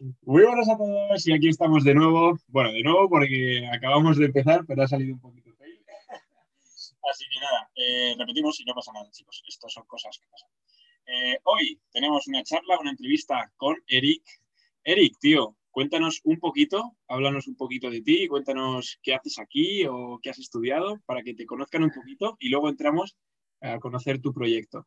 Muy buenas a todos y aquí estamos de nuevo. Bueno, de nuevo porque acabamos de empezar, pero ha salido un poquito fail. Así que nada, eh, repetimos y no pasa nada, chicos. Estas son cosas que pasan. Eh, hoy tenemos una charla, una entrevista con Eric. Eric, tío, cuéntanos un poquito, háblanos un poquito de ti, cuéntanos qué haces aquí o qué has estudiado para que te conozcan un poquito y luego entramos a conocer tu proyecto.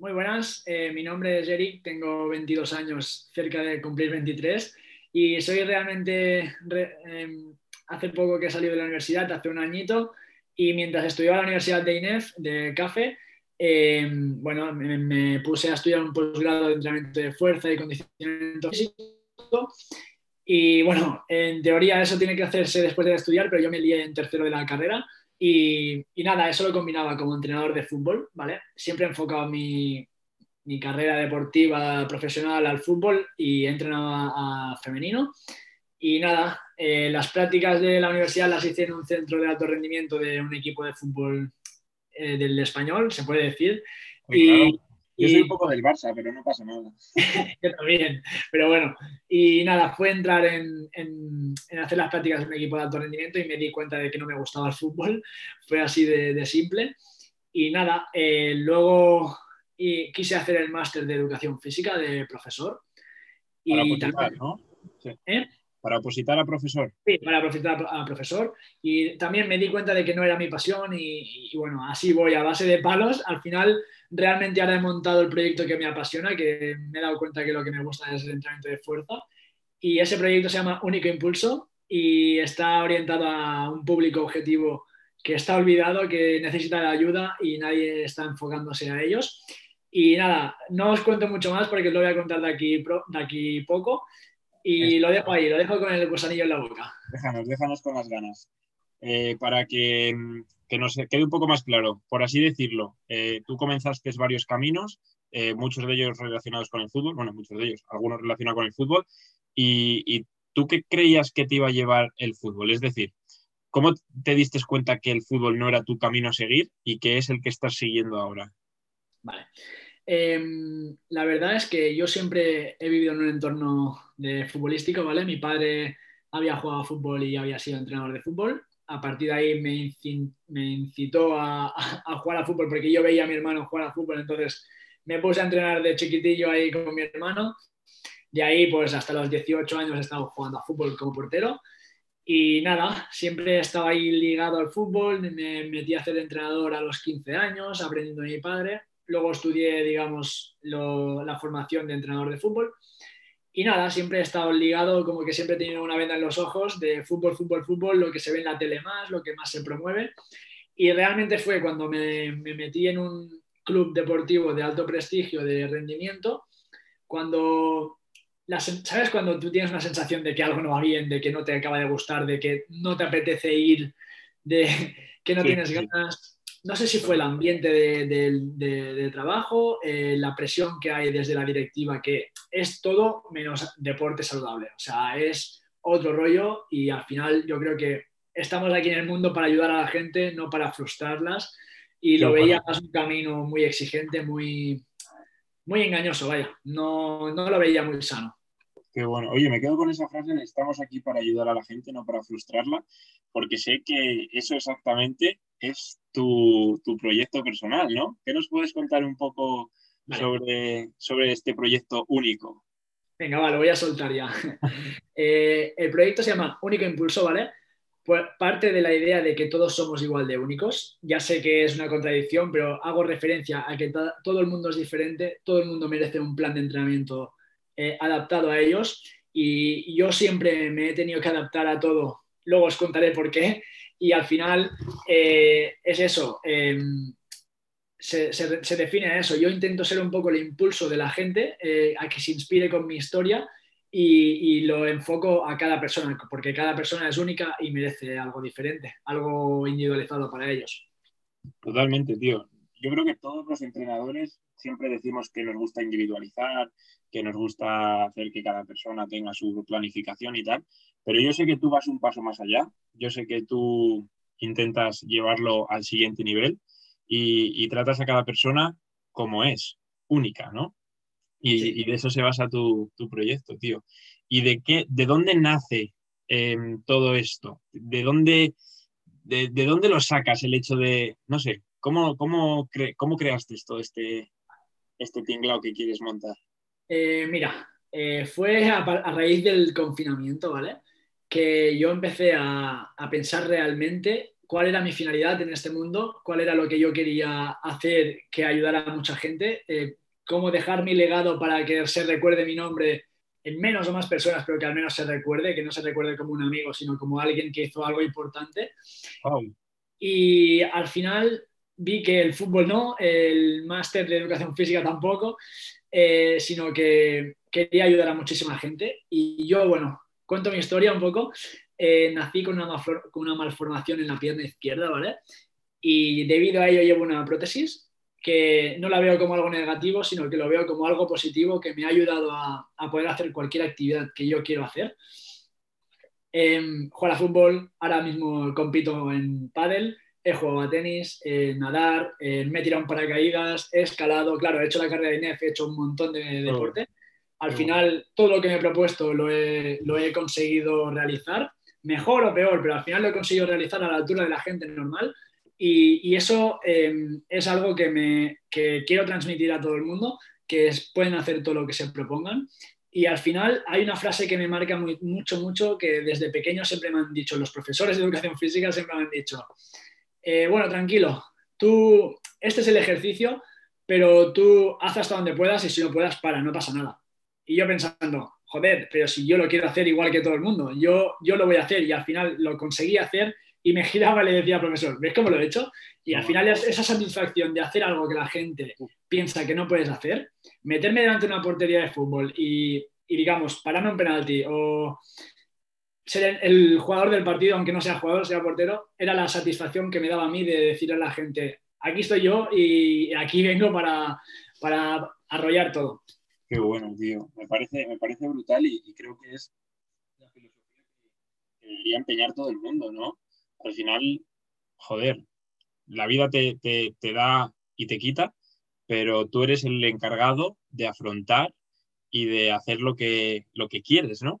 Muy buenas, eh, mi nombre es Eric, tengo 22 años, cerca de cumplir 23 y soy realmente, em, hace poco que he salido de la universidad, hace un añito, y mientras estudiaba en la Universidad de INEF, de CAFE, em, bueno, me, puse a estudiar un posgrado de entrenamiento de fuerza y condicionamiento físico. Y bueno, en teoría eso tiene que hacerse después de estudiar, pero yo me lié en tercero de la carrera y, nada, eso lo combinaba como entrenador de fútbol, ¿vale? Siempre he enfocado mi, mi carrera deportiva profesional al fútbol y he entrenado a, femenino. Y nada, eh, las prácticas de la universidad las hice en un centro de alto rendimiento de un equipo de fútbol eh, del español, se puede decir. y, yo soy un poco del Barça, pero no pasa nada. Yo también, pero bueno. Y nada, fue entrar en, hacer las prácticas en un equipo de alto rendimiento y me di cuenta de que no me gustaba el fútbol. Fue así de, simple. Y nada, eh, luego quise hacer el máster de educación física de profesor. Para y también, ¿no? ¿Eh? Para opositar a profesor. Sí, para opositar a profesor. Y también me di cuenta de que no era mi pasión y, y bueno, así voy a base de palos. Al final realmente ahora he montado el proyecto que me apasiona, que me he dado cuenta que lo que me gusta es el entrenamiento de fuerza. Y ese proyecto se llama Único Impulso y está orientado a un público objetivo que está olvidado, que necesita la ayuda y nadie está enfocándose a ellos. Y nada, no os cuento mucho más porque os lo voy a contar de aquí, de aquí poco. Y lo dejo ahí, lo dejo con el gusanillo en la boca. Déjanos, déjanos con las ganas. Eh, para que que nos quede un poco más claro, por así decirlo, eh, tú comenzaste varios caminos, eh, muchos de ellos relacionados con el fútbol, bueno, muchos de ellos, algunos relacionados con el fútbol, y, tú qué creías que te iba a llevar el fútbol, es decir, ¿cómo te diste cuenta que el fútbol no era tu camino a seguir y que es el que estás siguiendo ahora? Vale. Em, la verdad es que yo siempre he vivido en un entorno de futbolístico, ¿vale? Mi padre había jugado fútbol y había sido entrenador de fútbol a partir de ahí me, incitó a, jugar a fútbol porque yo veía a mi hermano jugar a fútbol, entonces me puse a entrenar de chiquitillo ahí con mi hermano. De ahí, pues hasta los 18 años he estado jugando a fútbol como portero. Y nada, siempre he estado ahí ligado al fútbol. Me metí a ser entrenador a los 15 años, aprendiendo de mi padre. Luego estudié, digamos, la formación de entrenador de fútbol. Y nada, siempre he estado ligado, como que siempre he tenido una venda en los ojos de fútbol, fútbol, fútbol, lo que se ve en la tele más, lo que más se promueve. Y realmente fue cuando me, metí en un club deportivo de alto prestigio, de rendimiento, cuando, ¿sabes? Cuando tú tienes una sensación de que algo no va bien, de que no te acaba de gustar, de que no te apetece ir, de que no tienes ganas no sé si fue el ambiente de, trabajo, eh, la presión que hay desde la directiva, que es todo menos deporte saludable. O sea, es otro rollo y al final yo creo que estamos aquí en el mundo para ayudar a la gente, no para frustrarlas. Y lo veía más un camino muy exigente, muy, muy engañoso, vaya. No, no lo veía muy sano. Qué bueno. Oye, me quedo con esa frase, estamos aquí para ayudar a la gente, no para frustrarla, porque sé que eso exactamente es tu, proyecto personal, ¿no? ¿Qué nos puedes contar un poco sobre, sobre este proyecto único? Venga, vale, lo voy a soltar ya. Eh, el proyecto se llama Único Impulso, ¿vale? Pues parte de la idea de que todos somos igual de únicos. Ya sé que es una contradicción, pero hago referencia a que todo el mundo es diferente, todo el mundo merece un plan de entrenamiento eh, adaptado a ellos y yo siempre me he tenido que adaptar a todo. Luego os contaré por qué, y al final eh, es eso, em, se, define a eso. Yo intento ser un poco el impulso de la gente eh, a que se inspire con mi historia y, lo enfoco a cada persona, porque cada persona es única y merece algo diferente, algo individualizado para ellos. Totalmente, tío. Yo creo que todos los entrenadores siempre decimos que nos gusta individualizar, que nos gusta hacer que cada persona tenga su planificación y tal, pero yo sé que tú vas un paso más allá, yo sé que tú intentas llevarlo al siguiente nivel y, tratas a cada persona como es, única, ¿no? Y, de eso se basa tu, proyecto, tío. ¿Y de qué, de dónde nace em, todo esto? ¿De dónde, de, dónde lo sacas el hecho de, no sé, cómo, cómo, cómo creaste todo este, este tinglao que quieres montar? Eh, mira, eh, fue a, raíz del confinamiento, ¿vale? Que yo empecé a, pensar realmente cuál era mi finalidad en este mundo, cuál era lo que yo quería hacer que ayudara a mucha gente, eh, cómo dejar mi legado para que se recuerde mi nombre en menos o más personas, pero que al menos se recuerde, que no se recuerde como un amigo, sino como alguien que hizo algo importante. Y al final vi que el fútbol no, el máster de educación física tampoco, eh, sino que quería ayudar a muchísima gente. Y yo, bueno, cuento mi historia un poco. Eh, nací con una, con una malformación en la pierna izquierda, ¿vale? Y debido a ello llevo una prótesis que no la veo como algo negativo, sino que lo veo como algo positivo que me ha ayudado a, poder hacer cualquier actividad que yo quiero hacer. Eh, juego a fútbol, ahora mismo compito en pádel, he jugado a tenis, nadar, me he tirado en paracaídas, he escalado, claro, he hecho la carrera de NEF, he hecho un montón de deporte. Al final, todo lo que me he propuesto lo he, lo he conseguido realizar, mejor o peor, pero al final lo he conseguido realizar a la altura de la gente normal. Y, eso em, es algo que, me, que quiero transmitir a todo el mundo, que pueden hacer todo lo que se propongan. Y al final hay una frase que me marca mucho, mucho, que desde pequeño siempre me han dicho, los profesores de educación física siempre me han dicho, eh, bueno, tranquilo, tú, este es el ejercicio, pero tú haz hasta donde puedas y si no puedas, para, no pasa nada. Y yo pensando, joder, pero si yo lo quiero hacer igual que todo el mundo, yo, yo lo voy a hacer y al final lo conseguí hacer y me giraba y le decía profesor, ¿ves cómo lo he hecho? Y al final esa satisfacción de hacer algo que la gente piensa que no puedes hacer, meterme delante de una portería de fútbol y, y digamos, pararme un penalti o ser el, jugador del partido, aunque no sea jugador, sea portero, era la satisfacción que me daba a mí de decir a la gente, aquí estoy yo y aquí vengo para, para arrollar todo. Qué bueno, tío. Me parece, me parece brutal y, creo que es la filosofía que debería empeñar todo el mundo, ¿no? Al final, joder, la vida te, te, te da y te quita, pero tú eres el encargado de afrontar y de hacer lo que, lo que quieres, ¿no?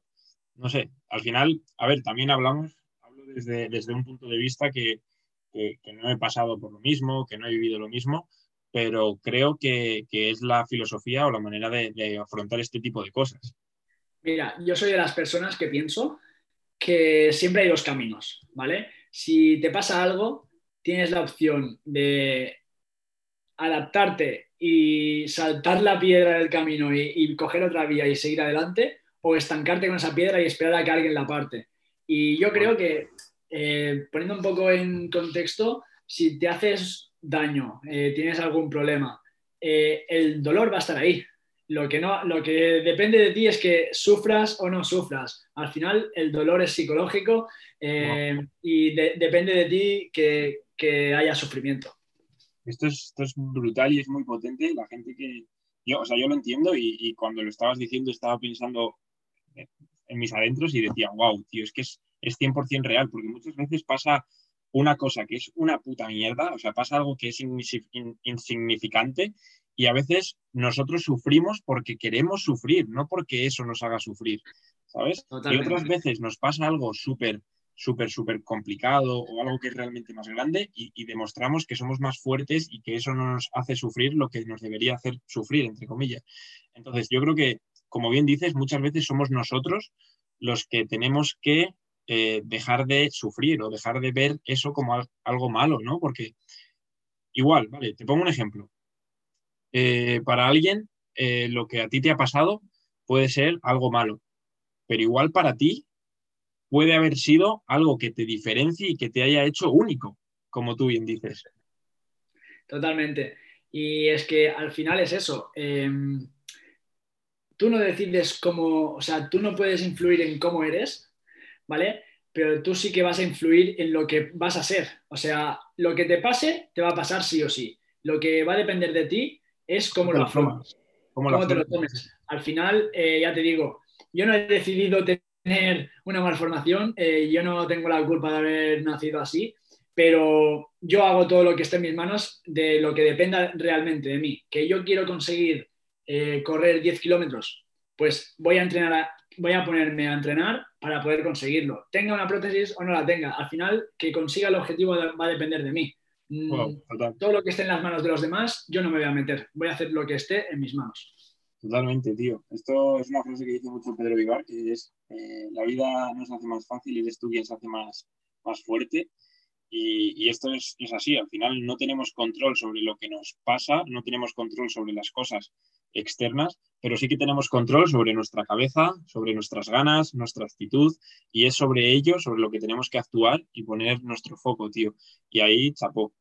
no sé, al final, a ver, también hablamos, hablo desde, desde un punto de vista que, no he pasado por lo mismo, que no he vivido lo mismo, pero creo que, es la filosofía o la manera de, afrontar este tipo de cosas. Mira, yo soy de las personas que pienso que siempre hay dos caminos, ¿vale? Si te pasa algo, tienes la opción de adaptarte y saltar la piedra del camino y coger otra vía y seguir adelante, o estancarte con esa piedra y esperar a que alguien la parte. Y yo creo que, eh, poniendo un poco en contexto, si te haces daño, eh, tienes algún problema, eh, el dolor va a estar ahí. Lo que, no, lo que depende de ti es que sufras o no sufras. Al final, el dolor es psicológico y depende de ti que, que haya sufrimiento. Esto es, esto es brutal y es muy potente. La gente que, yo, o sea, yo lo entiendo y, y, cuando lo estabas diciendo estaba pensando en mis adentros y decía, wow, tío, es que es, es 100% real, porque muchas veces pasa una cosa que es una puta mierda, o sea, pasa algo que es insignificante y a veces nosotros sufrimos porque queremos sufrir, no porque eso nos haga sufrir, ¿sabes? Y otras veces nos pasa algo súper, súper, súper complicado o algo que es realmente más grande y, y, demostramos que somos más fuertes y que eso no nos hace sufrir lo que nos debería hacer sufrir, entre comillas. Entonces, yo creo que como bien dices, muchas veces somos nosotros los que tenemos que eh, dejar de sufrir o dejar de ver eso como algo malo, ¿no? Porque igual, vale, te pongo un ejemplo. Eh, para alguien, eh, lo que a ti te ha pasado puede ser algo malo, pero igual para ti puede haber sido algo que te diferencie y que te haya hecho único, como tú bien dices. Totalmente. Y es que al final es eso. Em, tú no decides cómo, o sea, tú no puedes influir en cómo eres, ¿vale? Pero tú sí que vas a influir en lo que vas a ser. O sea, lo que te pase te va a pasar sí o sí. Lo que va a depender de ti es cómo lo afrontas, cómo, te lo tomes. Al final, eh, ya te digo, yo no he decidido tener una malformación, eh, yo no tengo la culpa de haber nacido así, pero yo hago todo lo que esté en mis manos de lo que dependa realmente de mí. Que yo quiero conseguir eh, correr 10 kilómetros, pues voy a entrenar, voy a ponerme a entrenar para poder conseguirlo. Tenga una prótesis o no la tenga, al final que consiga el objetivo va a depender de mí. Mm, todo lo que esté en las manos de los demás, yo no me voy a meter. Voy a hacer lo que esté en mis manos. Totalmente, tío. Esto es una frase que dice mucho Pedro Vivar, que es eh, la vida no se hace más fácil y eres tú quien se hace más, más fuerte. Y, esto es, es, así, al final no tenemos control sobre lo que nos pasa, no tenemos control sobre las cosas externas, pero sí que tenemos control sobre nuestra cabeza, sobre nuestras ganas, nuestra actitud, y es sobre ello, sobre lo que tenemos que actuar y poner nuestro foco, tío. Y ahí, chapó.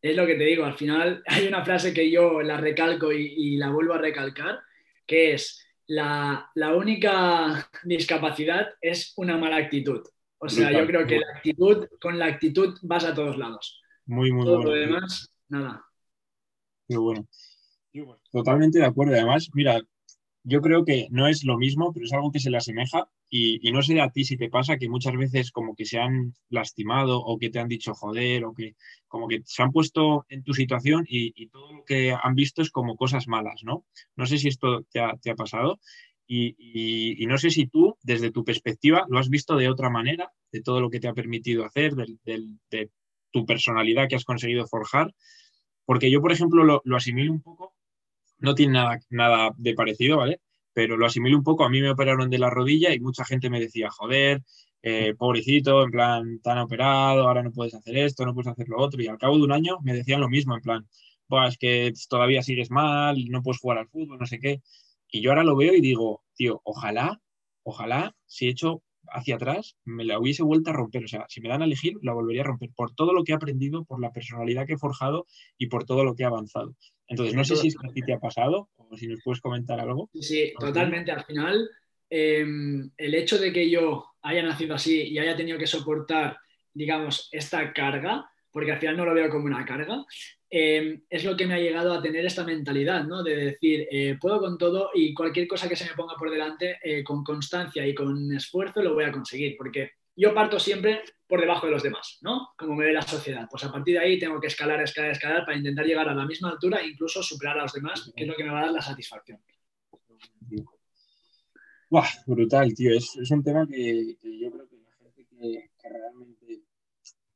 Es lo que te digo, al final hay una frase que yo la recalco y, la vuelvo a recalcar, que es la, la única discapacidad es una mala actitud. O sea, yo creo que la actitud, con la actitud vas a todos lados. Muy, muy Todo lo demás, nada. Qué bueno. Totalmente de acuerdo. Además, mira, yo creo que no es lo mismo, pero es algo que se le asemeja. Y, no sé a ti si te pasa que muchas veces como que se han lastimado o que te han dicho joder o que como que se han puesto en tu situación y, todo lo que han visto es como cosas malas, ¿no? No sé si esto te ha, pasado. Y, no sé si tú, desde tu perspectiva, lo has visto de otra manera, de todo lo que te ha permitido hacer, de, tu personalidad que has conseguido forjar, porque yo, por ejemplo, lo, asimilo un poco, no tiene nada, nada de parecido, ¿vale? Pero lo asimilo un poco, a mí me operaron de la rodilla y mucha gente me decía, joder, eh, pobrecito, en plan, tan operado, ahora no puedes hacer esto, no puedes hacer lo otro, y al cabo de un año me decían lo mismo, en plan, es que todavía sigues mal, no puedes jugar al fútbol, no sé qué. Y yo ahora lo veo y digo, tío, ojalá, ojalá, si he hecho hacia atrás, me la hubiese vuelto a romper. O sea, si me dan a elegir, la volvería a romper por todo lo que he aprendido, por la personalidad que he forjado y por todo lo que he avanzado. Entonces, no sé si a ti te ha pasado o si nos puedes comentar algo. Sí, totalmente. Al final, em, el hecho de que yo haya nacido así y haya tenido que soportar, digamos, esta carga, porque al final no lo veo como una carga, Em, es lo que me ha llegado a tener esta mentalidad, ¿no? De decir, eh, puedo con todo y cualquier cosa que se me ponga por delante, eh, con constancia y con esfuerzo, lo voy a conseguir, porque yo parto siempre por debajo de los demás, ¿no? Como me ve la sociedad. Pues a partir de ahí tengo que escalar, escalar, escalar para intentar llegar a la misma altura e incluso superar a los demás, que es lo que me va a dar la satisfacción. brutal, tío. Es, un tema que, yo creo que la gente que realmente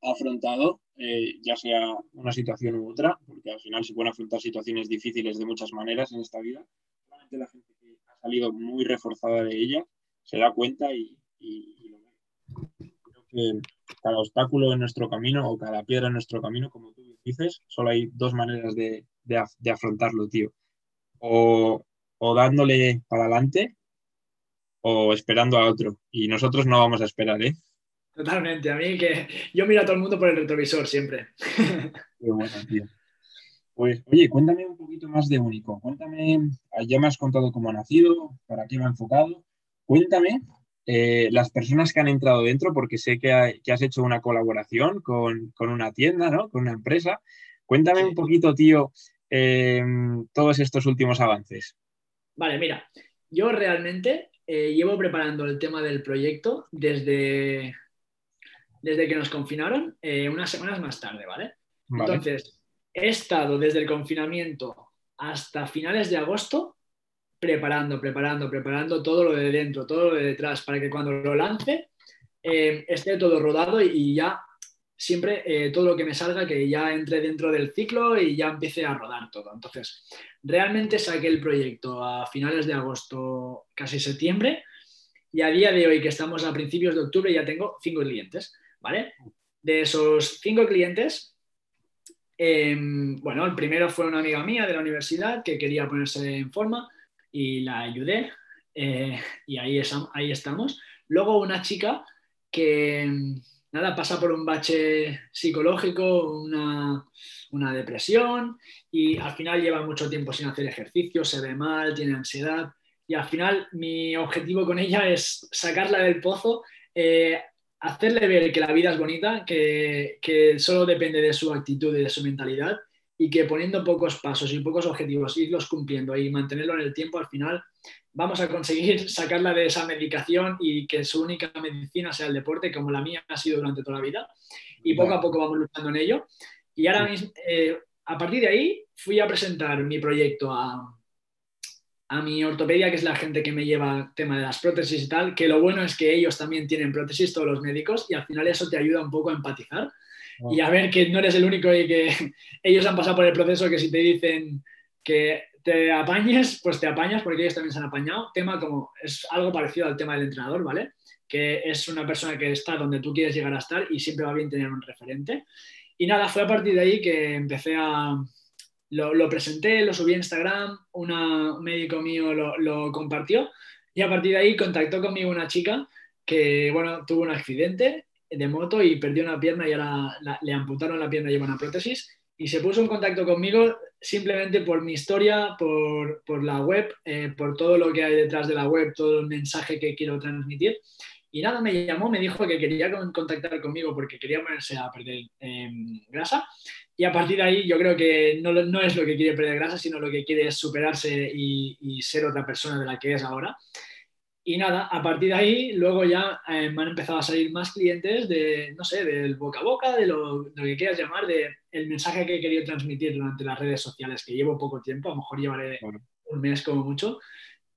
ha afrontado eh, ya sea una situación u otra, porque al final se pueden afrontar situaciones difíciles de muchas maneras en esta vida. Solamente la gente que ha salido muy reforzada de ella se da cuenta y, lo ve. Creo que cada obstáculo en nuestro camino o cada piedra en nuestro camino, como tú dices, solo hay dos maneras de, afrontarlo, tío. O, o dándole para adelante o esperando a otro. Y nosotros no vamos a esperar, ¿eh? Totalmente, a mí que yo miro a todo el mundo por el retrovisor siempre. Qué bueno, tío. Pues, oye, cuéntame un poquito más de Único. Cuéntame, ya me has contado cómo ha nacido, para qué me ha enfocado. Cuéntame eh, las personas que han entrado dentro, porque sé que, has hecho una colaboración con, una tienda, ¿no? Con una empresa. Cuéntame un poquito, tío, eh, todos estos últimos avances. Vale, mira, yo realmente eh, llevo preparando el tema del proyecto desde desde que nos confinaron, eh, unas semanas más tarde, ¿vale? Entonces, he estado desde el confinamiento hasta finales de agosto preparando, preparando, preparando todo lo de dentro, todo lo de detrás, para que cuando lo lance eh, esté todo rodado y, ya siempre eh, todo lo que me salga, que ya entre dentro del ciclo y ya empiece a rodar todo. Entonces, realmente saqué el proyecto a finales de agosto, casi septiembre, y a día de hoy, que estamos a principios de octubre, ya tengo cinco clientes. ¿Vale? De esos cinco clientes, em, bueno, el primero fue una amiga mía de la universidad que quería ponerse en forma y la ayudé eh, y ahí, ahí estamos. Luego una chica que, nada, pasa por un bache psicológico, una, una depresión y al final lleva mucho tiempo sin hacer ejercicio, se ve mal, tiene ansiedad y al final mi objetivo con ella es sacarla del pozo, eh, hacerle ver que la vida es bonita, que, que, solo depende de su actitud y de su mentalidad y que poniendo pocos pasos y pocos objetivos, irlos cumpliendo y mantenerlo en el tiempo, al final vamos a conseguir sacarla de esa medicación y que su única medicina sea el deporte, como la mía ha sido durante toda la vida. Y poco a poco vamos luchando en ello. Y ahora mismo, eh, a partir de ahí, fui a presentar mi proyecto a, a mi ortopedia, que es la gente que me lleva el tema de las prótesis y tal, que lo bueno es que ellos también tienen prótesis, todos los médicos, y al final eso te ayuda un poco a empatizar y a ver que no eres el único y que ellos han pasado por el proceso que si te dicen que te apañes, pues te apañas porque ellos también se han apañado. Tema como es algo parecido al tema del entrenador, ¿vale? Que es una persona que está donde tú quieres llegar a estar y siempre va bien tener un referente. Y nada, fue a partir de ahí que empecé a... Lo, presenté, lo subí a Instagram, un médico mío lo, compartió y a partir de ahí contactó conmigo una chica que, bueno, tuvo un accidente de moto y perdió una pierna y ahora le amputaron la pierna y lleva una prótesis y se puso en contacto conmigo simplemente por mi historia, por, la web, eh, por todo lo que hay detrás de la web, todo el mensaje que quiero transmitir. Y nada, me llamó, me dijo que quería contactar conmigo porque quería ponerse a perder em, grasa. Y a partir de ahí yo creo que no, no, es lo que quiere perder grasa, sino lo que quiere es superarse y, y ser otra persona de la que es ahora. Y nada, a partir de ahí, luego ya eh, me han empezado a salir más clientes de, no sé, del boca a boca, de lo, que quieras llamar, de el mensaje que he querido transmitir durante las redes sociales, que llevo poco tiempo, a lo mejor llevaré un mes como mucho.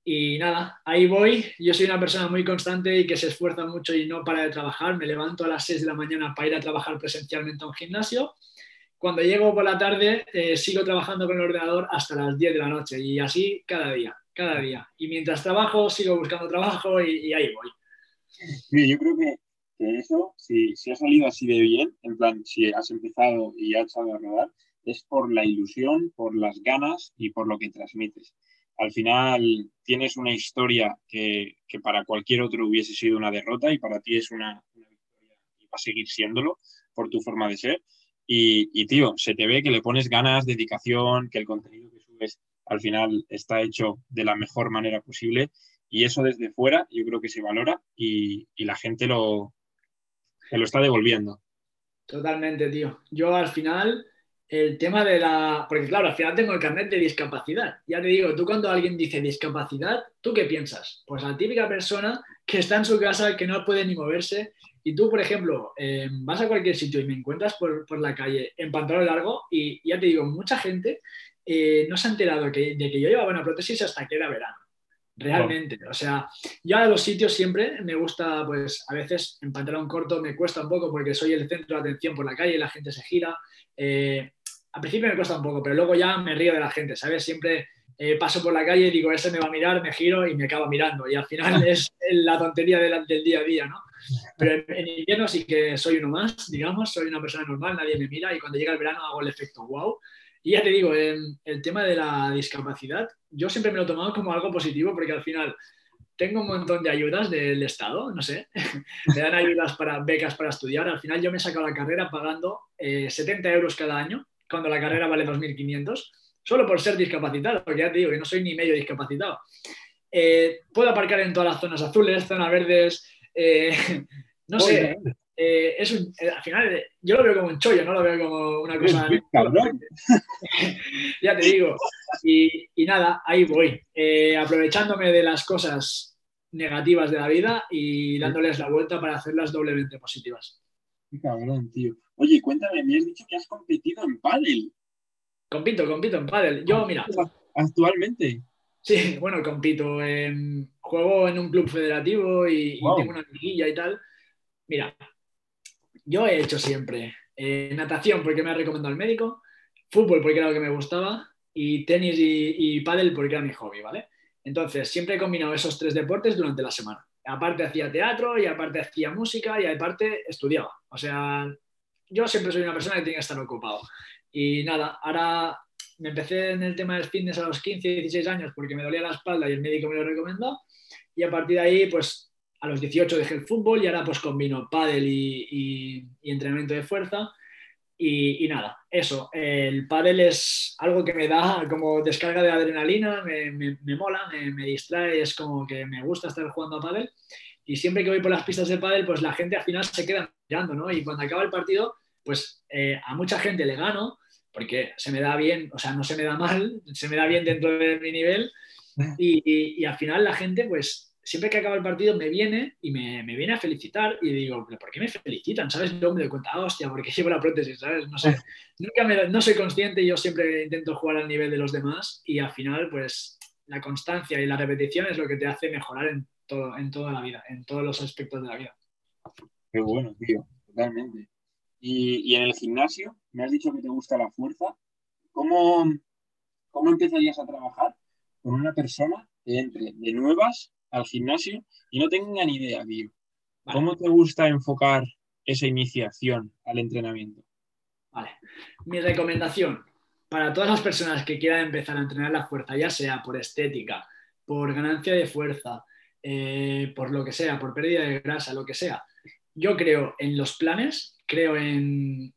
Y nada, ahí voy. Yo soy una persona muy constante y que se esfuerza mucho y no para de trabajar. Me levanto a las 6 de la mañana para ir a trabajar presencialmente a un gimnasio. Cuando llego por la tarde, eh, sigo trabajando con el ordenador hasta las 10 de la noche y así cada día cada día. Y mientras trabajo, sigo buscando trabajo y, ahí voy. yo creo que, eso, si, si, ha salido así de bien, en plan, si has empezado y has a rodar, es por la ilusión, por las ganas y por lo que transmites. Al final tienes una historia que, que para cualquier otro hubiese sido una derrota y para ti es una, una victoria y va a seguir siéndolo por tu forma de ser. Y, tío, se te ve que le pones ganas, dedicación, que el contenido que subes al final está hecho de la mejor manera posible y eso desde fuera yo creo que se valora y, la gente lo, lo está devolviendo. Totalmente, tío. Yo al final, el tema de la... Porque claro, al final tengo el carnet de discapacidad. Ya te digo, tú cuando alguien dice discapacidad, ¿tú qué piensas? Pues la típica persona que está en su casa, que no puede ni moverse. Y tú, por ejemplo, eh, vas a cualquier sitio y me encuentras por, por la calle en pantalón largo y ya te digo, mucha gente eh, no se ha enterado de que yo llevaba una prótesis hasta que era verano. Realmente. O sea, yo a los sitios siempre me gusta, pues a veces en pantalón corto me cuesta un poco porque soy el centro de atención por la calle, y la gente se gira. Eh, al principio me cuesta un poco, pero luego ya me río de la gente, ¿sabes? Siempre eh, paso por la calle y digo, ese me va a mirar, me giro y me acaba mirando. Y al final es la tontería del, día a día, ¿no? Pero en, invierno sí que soy uno más, digamos, soy una persona normal, nadie me mira y cuando llega el verano hago el efecto wow. Y ya te digo, el tema de la discapacidad, yo siempre me lo he tomado como algo positivo porque al final tengo un montón de ayudas del Estado, no sé, me dan ayudas para becas para estudiar. Al final yo me he sacado la carrera pagando 70 eh, euros cada año, cuando la carrera vale 2.500, solo por ser discapacitado, porque ya te digo que no soy ni medio discapacitado. Eh, puedo aparcar en todas las zonas azules, zonas verdes, eh, no sé, eh, es eh, al final eh, yo lo veo como un chollo, no lo veo como una cosa... ya te digo. Y, nada, ahí voy, aprovechándome de las cosas negativas de la vida y dándoles la vuelta para hacerlas doblemente positivas. Qué cabrón, tío. Oye, cuéntame, me has dicho que has competido en pádel. Compito, compito en pádel. Yo, mira... ¿Actualmente? Sí, bueno, compito. juego en un club federativo y, y tengo una liguilla y tal. Mira, yo he hecho siempre eh, natación porque me ha recomendado el médico, fútbol porque era lo que me gustaba y tenis y, y pádel porque era mi hobby, ¿vale? Entonces, siempre he combinado esos tres deportes durante la semana. Aparte hacía teatro y aparte hacía música y aparte estudiaba. O sea, yo siempre soy una persona que tiene que estar ocupado. Y nada, ahora me empecé en el tema del fitness a los 15, 16 años porque me dolía la espalda y el médico me lo recomendó. Y a partir de ahí, pues a los 18 dejé el fútbol y ahora pues combino pádel y, entrenamiento de fuerza. Y, nada, eso, el pádel es algo que me da como descarga de adrenalina, me, me, mola, me, distrae, es como que me gusta estar jugando a pádel. Y siempre que voy por las pistas de pádel, pues la gente al final se queda mirando, ¿no? Y cuando acaba el partido, pues eh, a mucha gente le gano, porque se me da bien, o sea, no se me da mal, se me da bien dentro de mi nivel. Y, y al final la gente, pues siempre que acaba el partido me viene y me, viene a felicitar y digo, ¿pero por qué me felicitan? ¿Sabes? Yo me doy cuenta, ah, hostia, porque llevo la prótesis, ¿sabes? No sé, nunca me, no soy consciente, yo siempre intento jugar al nivel de los demás y al final, pues, la constancia y la repetición es lo que te hace mejorar en, todo, en toda la vida, en todos los aspectos de la vida. Qué bueno, tío, totalmente. Y, en el gimnasio, me has dicho que te gusta la fuerza. ¿Cómo, ¿Cómo empezarías a trabajar con una persona que entre de nuevas al gimnasio y no tenga ni idea, tío? ¿Cómo te gusta enfocar esa iniciación al entrenamiento? Vale. Mi recomendación para todas las personas que quieran empezar a entrenar la fuerza, ya sea por estética, por ganancia de fuerza, eh, por lo que sea, por pérdida de grasa, lo que sea, yo creo en los planes, creo en,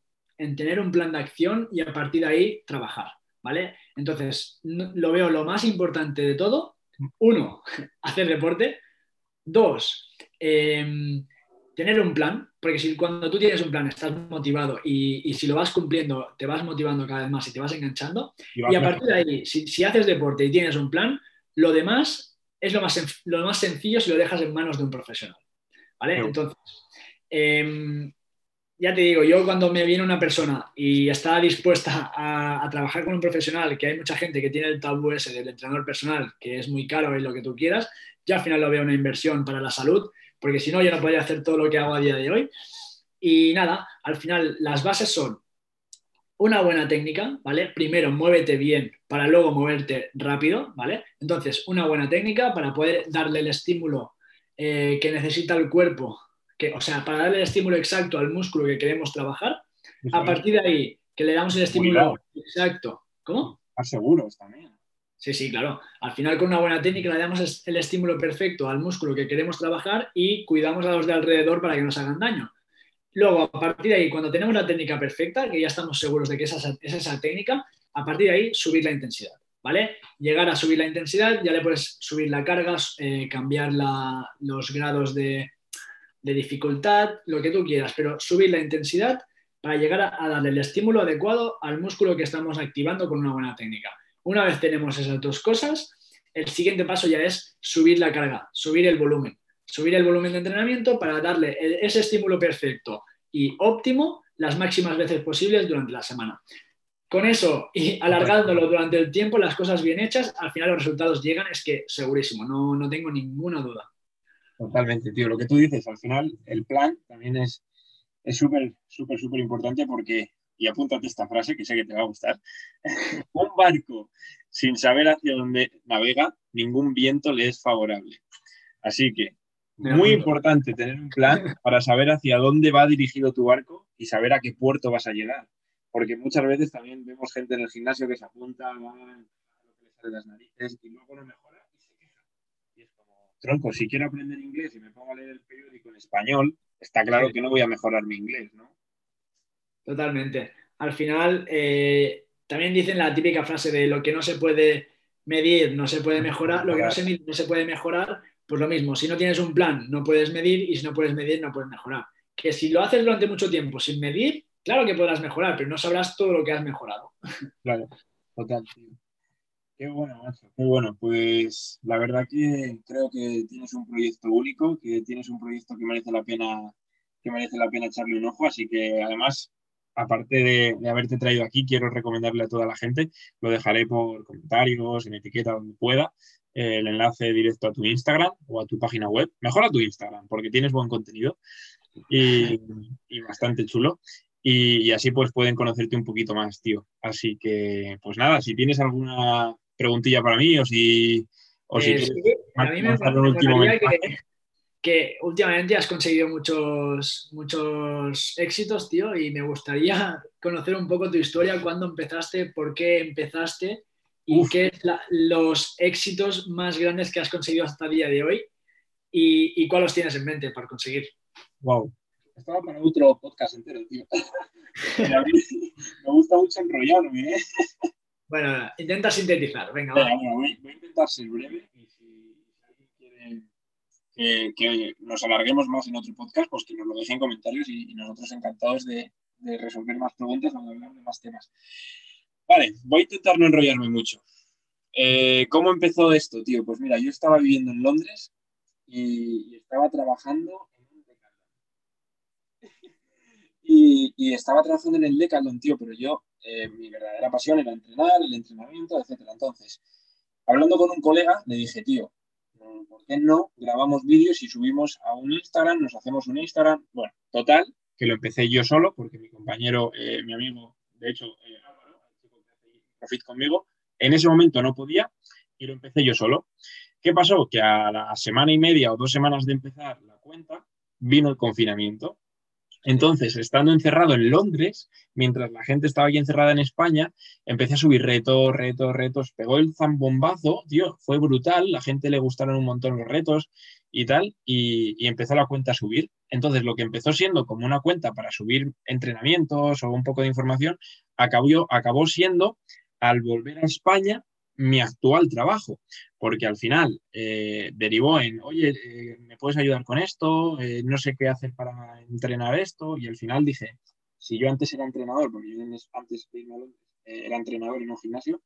tener un plan de acción y a partir de ahí trabajar, ¿vale? Entonces, lo veo lo más importante de todo. Uno, hacer deporte. Dos, em, tener un plan, porque si cuando tú tienes un plan estás motivado y, si lo vas cumpliendo te vas motivando cada vez más y te vas enganchando. Y, a partir de ahí, si, haces deporte y tienes un plan, lo demás es lo más, lo más sencillo si lo dejas en manos de un profesional. ¿Vale? Entonces, Em, ya te digo, yo cuando me viene una persona y está dispuesta a, trabajar con un profesional, que hay mucha gente que tiene el tabú ese del entrenador personal, que es muy caro y lo que tú quieras, yo al final lo veo una inversión para la salud, porque si no, yo no podría hacer todo lo que hago a día de hoy. Y nada, al final las bases son una buena técnica, ¿vale? Primero, muévete bien para luego moverte rápido, ¿vale? Entonces, una buena técnica para poder darle el estímulo eh, que necesita el cuerpo que, o sea, para darle el estímulo exacto al músculo que queremos trabajar, a partir de ahí, que le damos el estímulo exacto. ¿Cómo? A seguros también. Sí, sí, claro. Al final, con una buena técnica, le damos el estímulo perfecto al músculo que queremos trabajar y cuidamos a los de alrededor para que nos hagan daño. Luego, a partir de ahí, cuando tenemos la técnica perfecta, que ya estamos seguros de que esa es esa técnica, a partir de ahí, subir la intensidad. ¿Vale? Llegar a subir la intensidad, ya le puedes subir la carga, eh, cambiar los grados de, de dificultad, lo que tú quieras, pero subir la intensidad para llegar a, darle el estímulo adecuado al músculo que estamos activando con una buena técnica. Una vez tenemos esas dos cosas, el siguiente paso ya es subir la carga, subir el volumen, subir el volumen de entrenamiento para darle ese estímulo perfecto y óptimo las máximas veces posibles durante la semana. Con eso y alargándolo durante el tiempo, las cosas bien hechas, al final los resultados llegan, es que segurísimo, no, no tengo ninguna duda. Totalmente, tío. Lo que tú dices, al final, el plan también es súper, súper, súper importante porque, y apúntate esta frase que sé que te va a gustar, un barco sin saber hacia dónde navega, ningún viento le es favorable. Así que, muy importante tener un plan para saber hacia dónde va dirigido tu barco y saber a qué puerto vas a llegar. Porque muchas veces también vemos gente en el gimnasio que se apunta a lo que le sale las narices y luego no mejora tronco, si quiero aprender inglés y me pongo a leer el periódico en español, está claro que no voy a mejorar mi inglés, ¿no? Totalmente. Al final, eh, también dicen la típica frase de lo que no se puede medir no se puede mejorar, lo que no se mide no se puede mejorar, pues lo mismo, si no tienes un plan no puedes medir y si no puedes medir no puedes mejorar. Que si lo haces durante mucho tiempo sin medir, claro que podrás mejorar, pero no sabrás todo lo que has mejorado. Claro, total. Qué bueno, macho, qué bueno. Pues la verdad que creo que tienes un proyecto único, que tienes un proyecto que merece la pena, que merece la pena echarle un ojo. Así que además, aparte de, haberte traído aquí, quiero recomendarle a toda la gente, lo dejaré por comentarios, en etiqueta, donde pueda, el enlace directo a tu Instagram o a tu página web. Mejor a tu Instagram, porque tienes buen contenido y, bastante chulo. Y, y, así pues pueden conocerte un poquito más, tío. Así que, pues nada, si tienes alguna preguntilla para mí o si, o si eh, a mí me, un último que, que, últimamente has conseguido muchos, muchos éxitos, tío, y me gustaría conocer un poco tu historia, cuándo empezaste, por qué empezaste y qué es los éxitos más grandes que has conseguido hasta el día de hoy y, y cuáles tienes en mente para conseguir. Wow. Estaba para otro podcast entero, tío. me gusta mucho enrollarme, ¿eh? Bueno, intenta sintetizar, venga. voy, a intentar ser breve y si, alguien quiere que, nos alarguemos más en otro podcast, pues que nos lo dejen en comentarios y, nosotros encantados de, resolver más preguntas o de hablar de más temas. Vale, voy a intentar no enrollarme mucho. Eh, ¿Cómo empezó esto, tío? Pues mira, yo estaba viviendo en Londres y, estaba trabajando y, y, estaba trabajando en el Decathlon, tío, pero yo eh, mi verdadera pasión era entrenar, el entrenamiento, etc. Entonces, hablando con un colega, le dije, tío, ¿por qué no grabamos vídeos y subimos a un Instagram, nos hacemos un Instagram? Bueno, total, que lo empecé yo solo, porque mi compañero, eh, mi amigo, de hecho, eh, conmigo, en ese momento no podía y lo empecé yo solo. ¿Qué pasó? Que a la semana y media o dos semanas de empezar la cuenta, vino el confinamiento. Entonces, estando encerrado en Londres, mientras la gente estaba aquí encerrada en España, empecé a subir retos, retos, retos. Pegó el zambombazo, tío, fue brutal. La gente le gustaron un montón los retos y tal, y, empezó la cuenta a subir. Entonces, lo que empezó siendo como una cuenta para subir entrenamientos o un poco de información, acabó, acabó siendo, al volver a España, mi actual trabajo, porque al final eh, derivó en, oye, eh, ¿me puedes ayudar con esto? Eh, no sé qué hacer para entrenar esto, y al final dije, si yo antes era entrenador, porque yo antes era entrenador en un gimnasio,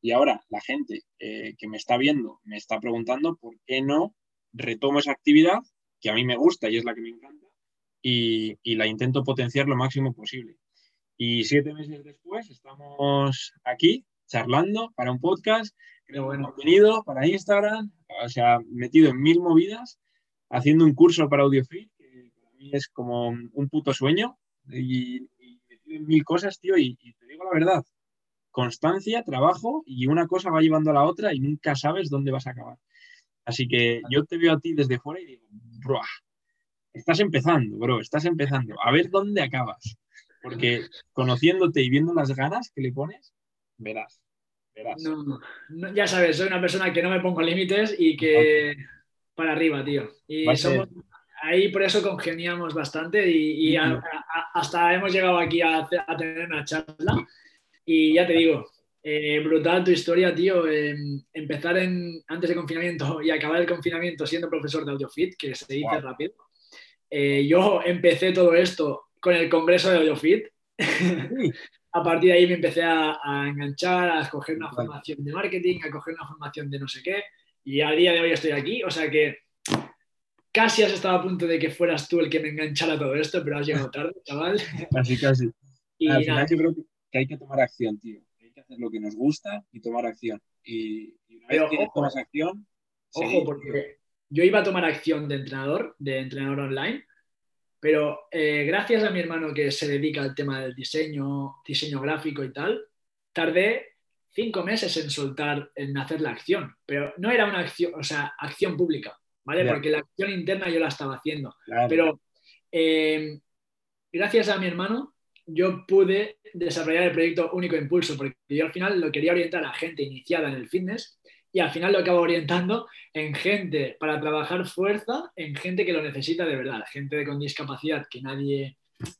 y ahora la gente que me está viendo me está preguntando por qué no retomo esa actividad, que a mí me gusta y es la que me encanta, y, y la intento potenciar lo máximo posible. Y siete meses después estamos aquí charlando para un podcast, creo buen contenido para Instagram, o sea, metido en mil movidas, haciendo un curso para AudioFit, que para mí es como un puto sueño, y, metido en mil cosas, tío, y, te digo la verdad, constancia, trabajo, y una cosa va llevando a la otra y nunca sabes dónde vas a acabar. Así que yo te veo a ti desde fuera y digo, bro, estás empezando, bro, estás empezando. A ver dónde acabas. Porque conociéndote y viendo las ganas que le pones, verás. verás. No, ya sabes, soy una persona que no me pongo límites y que para arriba, tío. Y ahí por eso congeniamos bastante y, hasta hemos llegado aquí a, tener una charla. Y ya te digo, eh, brutal tu historia, tío. Em, empezar en, antes de confinamiento y acabar el confinamiento siendo profesor de AudioFit, que se dice rápido. Eh, yo empecé todo esto con el congreso de AudioFit. a partir de ahí me empecé a, enganchar, a escoger una formación de marketing, a coger una formación de no sé qué, y a día de hoy estoy aquí, o sea que casi has estado a punto de que fueras tú el que me enganchara todo esto, pero has llegado tarde, chaval. Casi, casi. Y Al final yo creo que hay que tomar acción, tío. Hay que hacer lo que nos gusta y tomar acción. Y, una vez que tomas acción... Ojo, porque yo iba a tomar acción de entrenador, de entrenador online, pero eh, gracias a mi hermano que se dedica al tema del diseño, diseño gráfico y tal, tardé cinco meses en soltar, en hacer la acción. Pero no era una acción, o sea, acción pública, ¿vale? Porque la acción interna yo la estaba haciendo. Pero eh, gracias a mi hermano, yo pude desarrollar el proyecto Único Impulso, porque yo al final lo quería orientar a gente iniciada en el fitness y al final lo acabo orientando en gente para trabajar fuerza, en gente que lo necesita de verdad, gente con discapacidad que nadie,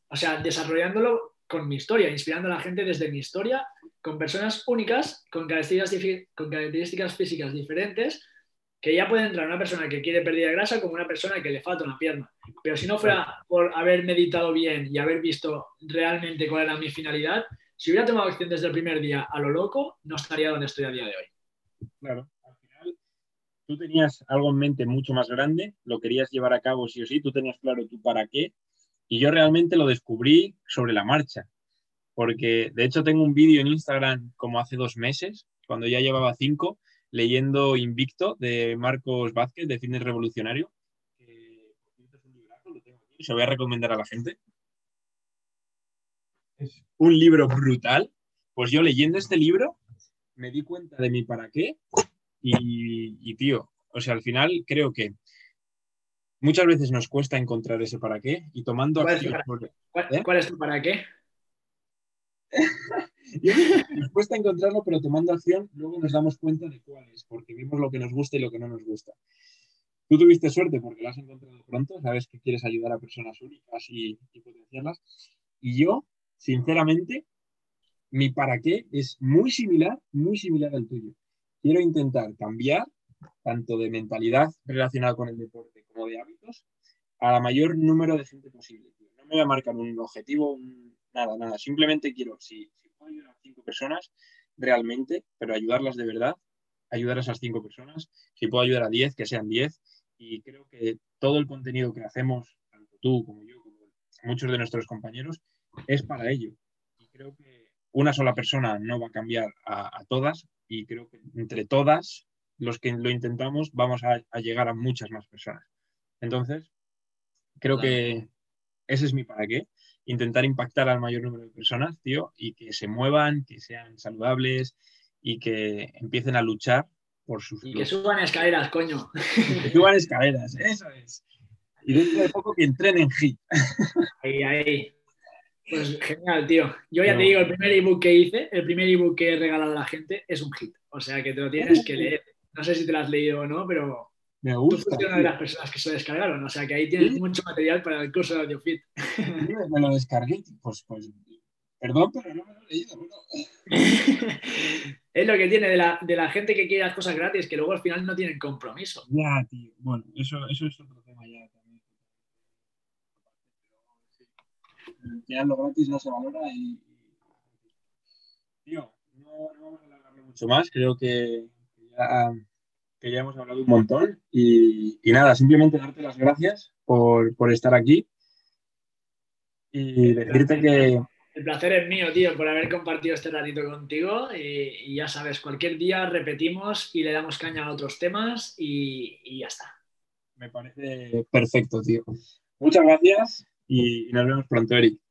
o sea, desarrollándolo con mi historia, inspirando a la gente desde mi historia, con personas únicas, con características, con características físicas diferentes, que ya puede entrar una persona que quiere perder grasa como una persona que le falta una pierna. Pero si no fuera por haber meditado bien y haber visto realmente cuál era mi finalidad, si hubiera tomado acción desde el primer día a lo loco, no estaría donde estoy a día de hoy. Claro, al final tú tenías algo en mente mucho más grande, lo querías llevar a cabo sí o sí, tú tenías claro tú para qué, y yo realmente lo descubrí sobre la marcha, porque de hecho tengo un vídeo en Instagram como hace dos meses, cuando ya llevaba cinco, leyendo Invicto de Marcos Vázquez, de Fitness Revolucionario, que se voy a recomendar a la gente. Es un libro brutal. Pues yo leyendo este libro me di cuenta de mi para qué y, tío, o sea, al final creo que muchas veces nos cuesta encontrar ese para qué y tomando acción. ¿eh? ¿Cuál, es tu para qué? nos cuesta encontrarlo, pero tomando acción luego nos damos cuenta de cuál es, porque vimos lo que nos gusta y lo que no nos gusta. Tú tuviste suerte porque lo has encontrado pronto, sabes que quieres ayudar a personas únicas y, y potenciarlas. Y yo, sinceramente, mi para qué es muy similar, muy similar al tuyo. Quiero intentar cambiar tanto de mentalidad relacionada con el deporte como de hábitos a la mayor número de gente posible. No me voy a marcar un objetivo, nada, nada. Simplemente quiero, si, puedo ayudar a cinco personas realmente, pero ayudarlas de verdad, ayudar a esas cinco personas. Si puedo ayudar a diez, que sean diez. Y creo que todo el contenido que hacemos, tanto tú como yo, como muchos de nuestros compañeros, es para ello. Y creo que una sola persona no va a cambiar a, todas, y creo que entre todas, los que lo intentamos, vamos a, llegar a muchas más personas. Entonces, creo que ese es mi para qué, intentar impactar al mayor número de personas, tío, y que se muevan, que sean saludables y que empiecen a luchar por sus... Y que suban escaleras, coño. que suban escaleras, eso es. Y dentro de poco que entrenen HIT. Ahí, ahí. Pues genial, tío. Yo ya te digo, el primer ebook que hice, el primer ebook que he regalado a la gente es un hit. O sea que te lo tienes que leer. No sé si te lo has leído o no, pero me gusta. Tú fuiste una de las personas que se descargaron. O sea que ahí tienes mucho material para el curso de AudioFit. me lo descargué. Pues, pues, perdón, pero no me lo he leído. es lo que tiene de la, de la, gente que quiere las cosas gratis, que luego al final no tienen compromiso. Ya, tío. Bueno, eso, eso es otro ya lo gratis no se valora y, tío, no, vamos a alargarlo mucho más, creo que ya, que ya hemos hablado un montón y, nada, simplemente darte las gracias por, estar aquí y decirte que... El placer es mío, tío, por haber compartido este ratito contigo y, ya sabes, cualquier día repetimos y le damos caña a otros temas y, y ya está. Me parece perfecto, tío. Muchas gracias y nos vemos pronto, Eric.